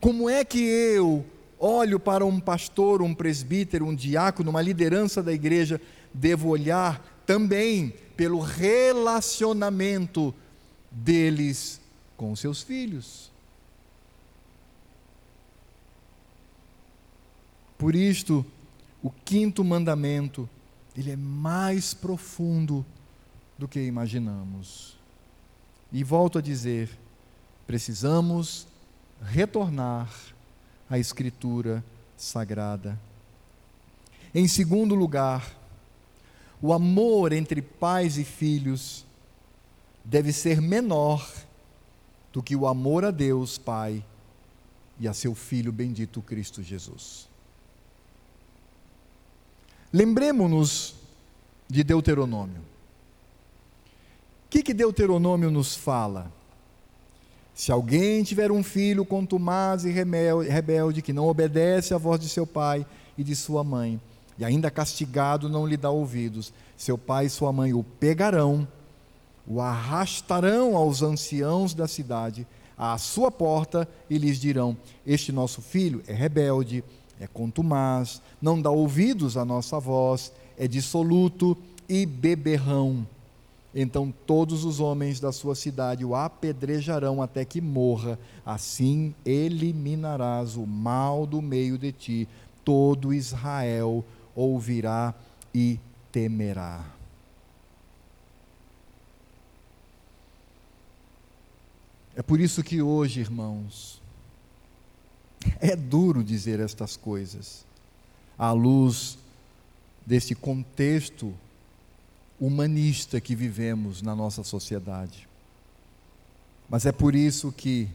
Como é que eu olho para um pastor, um presbítero, um diácono, uma liderança da igreja, devo olhar também pelo relacionamento deles com seus filhos? Por isto, o quinto mandamento, ele é mais profundo do que imaginamos. E volto a dizer: precisamos retornar à Escritura Sagrada. Em segundo lugar, o amor entre pais e filhos deve ser menor do que o amor a Deus, Pai, e a seu Filho bendito Cristo Jesus. Lembremos-nos de Deuteronômio que, que Deuteronômio nos fala? Se alguém tiver um filho contumaz e rebelde, que não obedece à voz de seu pai e de sua mãe, e ainda castigado não lhe dá ouvidos, seu pai e sua mãe o pegarão, o arrastarão aos anciãos da cidade, à sua porta, e lhes dirão: Este nosso filho é rebelde, é contumaz, não dá ouvidos à nossa voz, é dissoluto e beberrão. Então todos os homens da sua cidade o apedrejarão até que morra. Assim eliminarás o mal do meio de ti. Todo Israel ouvirá e temerá. É por isso que hoje, irmãos, é duro dizer estas coisas, à luz desse contexto humanista que vivemos na nossa sociedade. Mas é por isso que,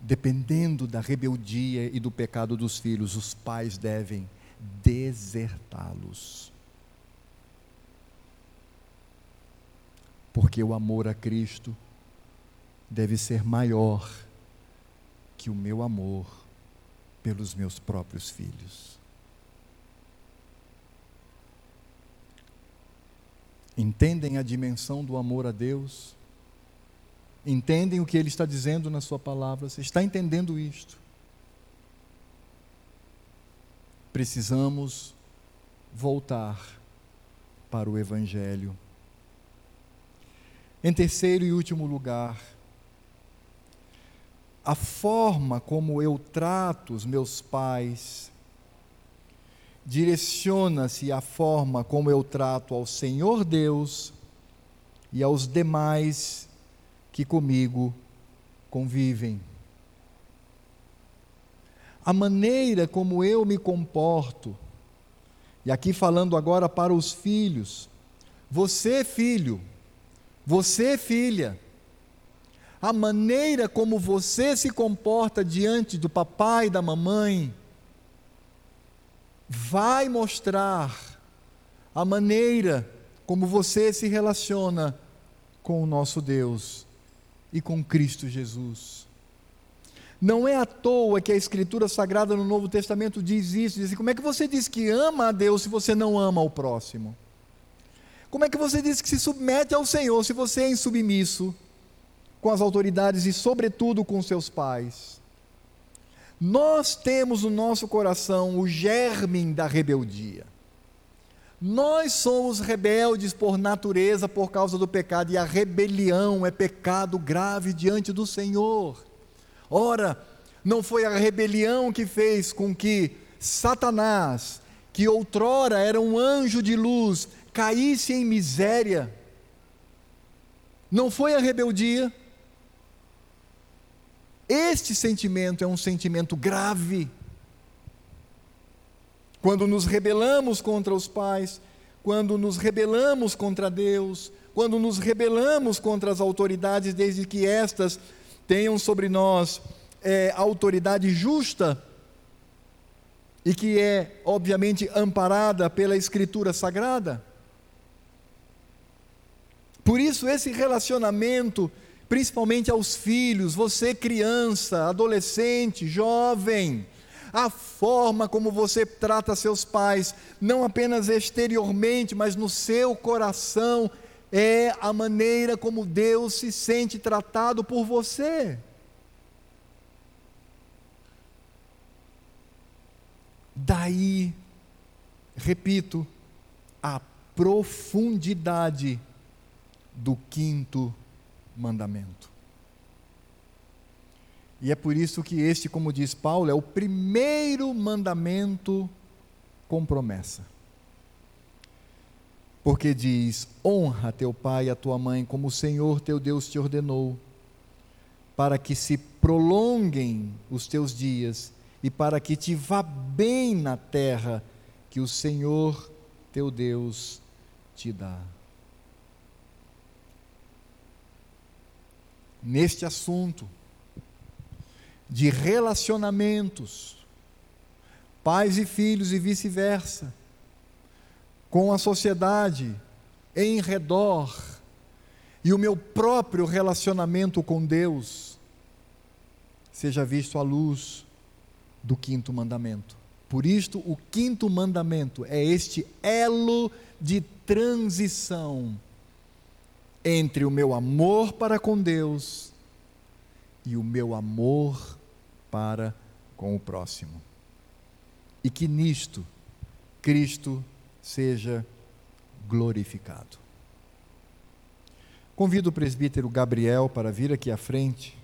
dependendo da rebeldia e do pecado dos filhos, os pais devem desertá-los. Porque o amor a Cristo deve ser maior que o meu amor pelos meus próprios filhos. Entendem a dimensão do amor a Deus? Entendem o que Ele está dizendo na Sua palavra? Você está entendendo isto? Precisamos voltar para o Evangelho. Em terceiro e último lugar, a forma como eu trato os meus pais direciona-se à forma como eu trato ao Senhor Deus e aos demais que comigo convivem. A maneira como eu me comporto, e aqui falando agora para os filhos, você, filho, você, filha, a maneira como você se comporta diante do papai e da mamãe vai mostrar a maneira como você se relaciona com o nosso Deus e com Cristo Jesus. Não é à toa que a Escritura Sagrada no Novo Testamento diz isso: diz assim, como é que você diz que ama a Deus se você não ama o próximo? Como é que você diz que se submete ao Senhor se você é insubmisso? Com as autoridades e, sobretudo, com seus pais. Nós temos no nosso coração o germe da rebeldia. Nós somos rebeldes por natureza por causa do pecado, e a rebelião é pecado grave diante do Senhor. Ora, não foi a rebelião que fez com que Satanás, que outrora era um anjo de luz, caísse em miséria. Não foi a rebeldia, este sentimento é um sentimento grave. Quando nos rebelamos contra os pais, quando nos rebelamos contra Deus, quando nos rebelamos contra as autoridades, desde que estas tenham sobre nós é, autoridade justa e que é, obviamente, amparada pela Escritura Sagrada. Por isso, esse relacionamento principalmente aos filhos, você criança, adolescente, jovem, a forma como você trata seus pais, não apenas exteriormente, mas no seu coração, é a maneira como Deus se sente tratado por você. Daí, repito, a profundidade do quinto. E é por isso que este, como diz Paulo, é o primeiro mandamento com promessa. Porque diz: honra teu pai e a tua mãe, como o Senhor teu Deus te ordenou, para que se prolonguem os teus dias e para que te vá bem na terra que o Senhor teu Deus te dá. Neste assunto de relacionamentos, pais e filhos e vice-versa, com a sociedade em redor e o meu próprio relacionamento com Deus seja visto à luz do quinto mandamento. Por isto, o quinto mandamento é este elo de transição entre o meu amor para com Deus e o meu amor para com o próximo. E que nisto Cristo seja glorificado. Convido o presbítero Gabriel para vir aqui à frente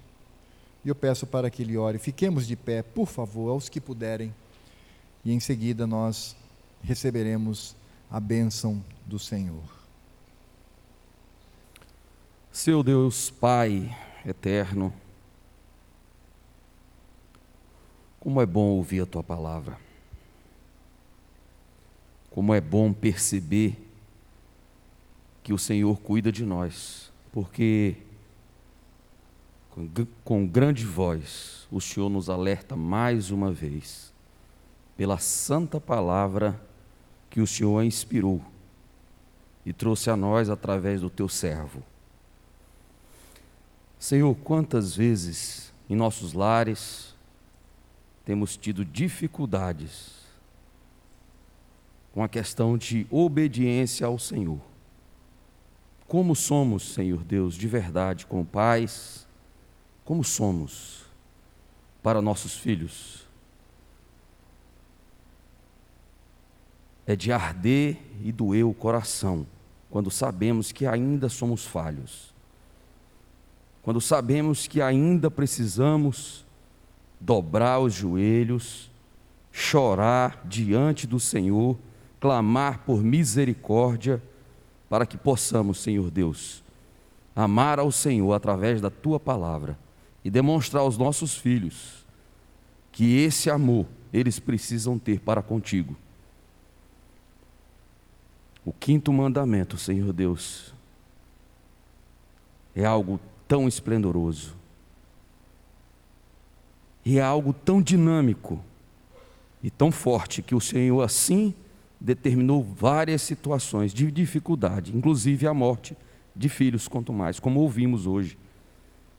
e eu peço para que ele ore. Fiquemos de pé, por favor, aos que puderem, e em seguida nós receberemos a bênção do Senhor. Seu Deus Pai eterno, como é bom ouvir a tua palavra, como é bom perceber que o Senhor cuida de nós, porque com, grande voz o Senhor nos alerta mais uma vez, pela santa palavra que o Senhor inspirou e trouxe a nós através do teu servo. Senhor, quantas vezes em nossos lares temos tido dificuldades com a questão de obediência ao Senhor. Como somos, Senhor Deus, de verdade, como pais, como somos para nossos filhos? É de arder e doer o coração quando sabemos que ainda somos falhos quando sabemos que ainda precisamos dobrar os joelhos, chorar diante do Senhor, clamar por misericórdia, para que possamos, Senhor Deus, amar ao Senhor através da tua palavra e demonstrar aos nossos filhos que esse amor eles precisam ter para contigo. O quinto mandamento, Senhor Deus, é algo tão esplendoroso. E é algo tão dinâmico e tão forte que o Senhor assim determinou várias situações de dificuldade, inclusive a morte de filhos, quanto mais, como ouvimos hoje,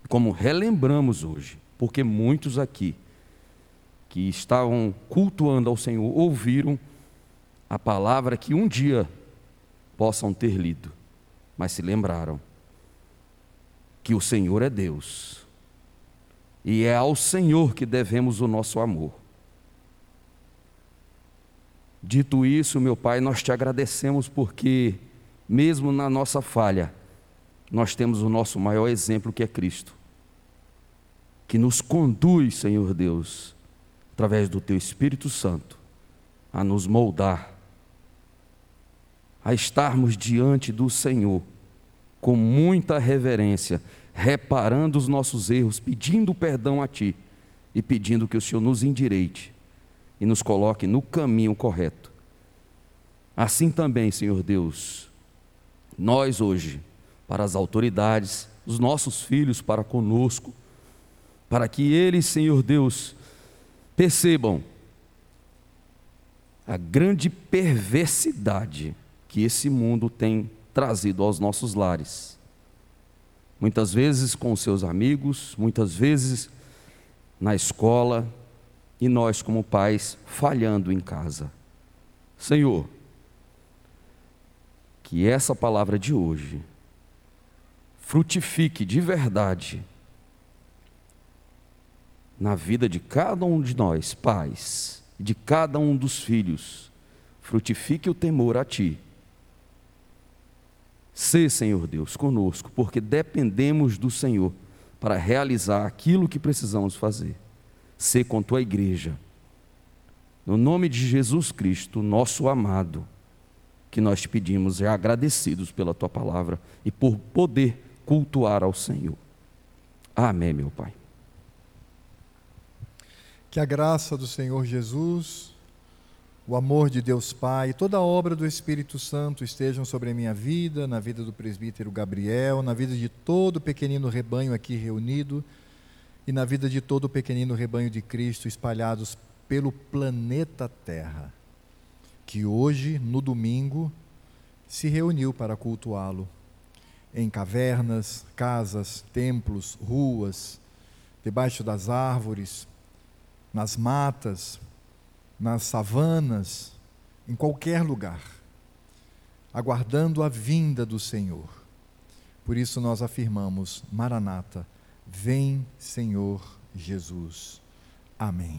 como relembramos hoje, porque muitos aqui que estavam cultuando ao Senhor ouviram a palavra que um dia possam ter lido, mas se lembraram que o Senhor é Deus. E é ao Senhor que devemos o nosso amor. Dito isso, meu Pai, nós te agradecemos porque, mesmo na nossa falha, nós temos o nosso maior exemplo que é Cristo, que nos conduz, Senhor Deus, através do Teu Espírito Santo, a nos moldar, a estarmos diante do Senhor com muita reverência, reparando os nossos erros, pedindo perdão a Ti e pedindo que o Senhor nos endireite e nos coloque no caminho correto. Assim também, Senhor Deus, nós hoje, para as autoridades, os nossos filhos para conosco, para que eles, Senhor Deus, percebam a grande perversidade que esse mundo tem trazido aos nossos lares. Muitas vezes com seus amigos, muitas vezes na escola e nós, como pais, falhando em casa. Senhor, que essa palavra de hoje frutifique de verdade na vida de cada um de nós, pais, de cada um dos filhos, frutifique o temor a Ti Sê, Senhor Deus, conosco, porque dependemos do Senhor para realizar aquilo que precisamos fazer. Sê com tua igreja. No nome de Jesus Cristo, nosso amado, que nós te pedimos e agradecidos pela tua palavra e por poder cultuar ao Senhor. Amém, meu Pai. Que a graça do Senhor Jesus o amor de Deus Pai, toda a obra do Espírito Santo estejam sobre a minha vida, na vida do presbítero Gabriel, na vida de todo o pequenino rebanho aqui reunido e na vida de todo o pequenino rebanho de Cristo espalhados pelo planeta Terra, que hoje, no domingo, se reuniu para cultuá-lo em cavernas, casas, templos, ruas, debaixo das árvores, nas matas, nas savanas, em qualquer lugar, aguardando a vinda do Senhor. Por isso nós afirmamos: Maranata, vem Senhor Jesus. Amém.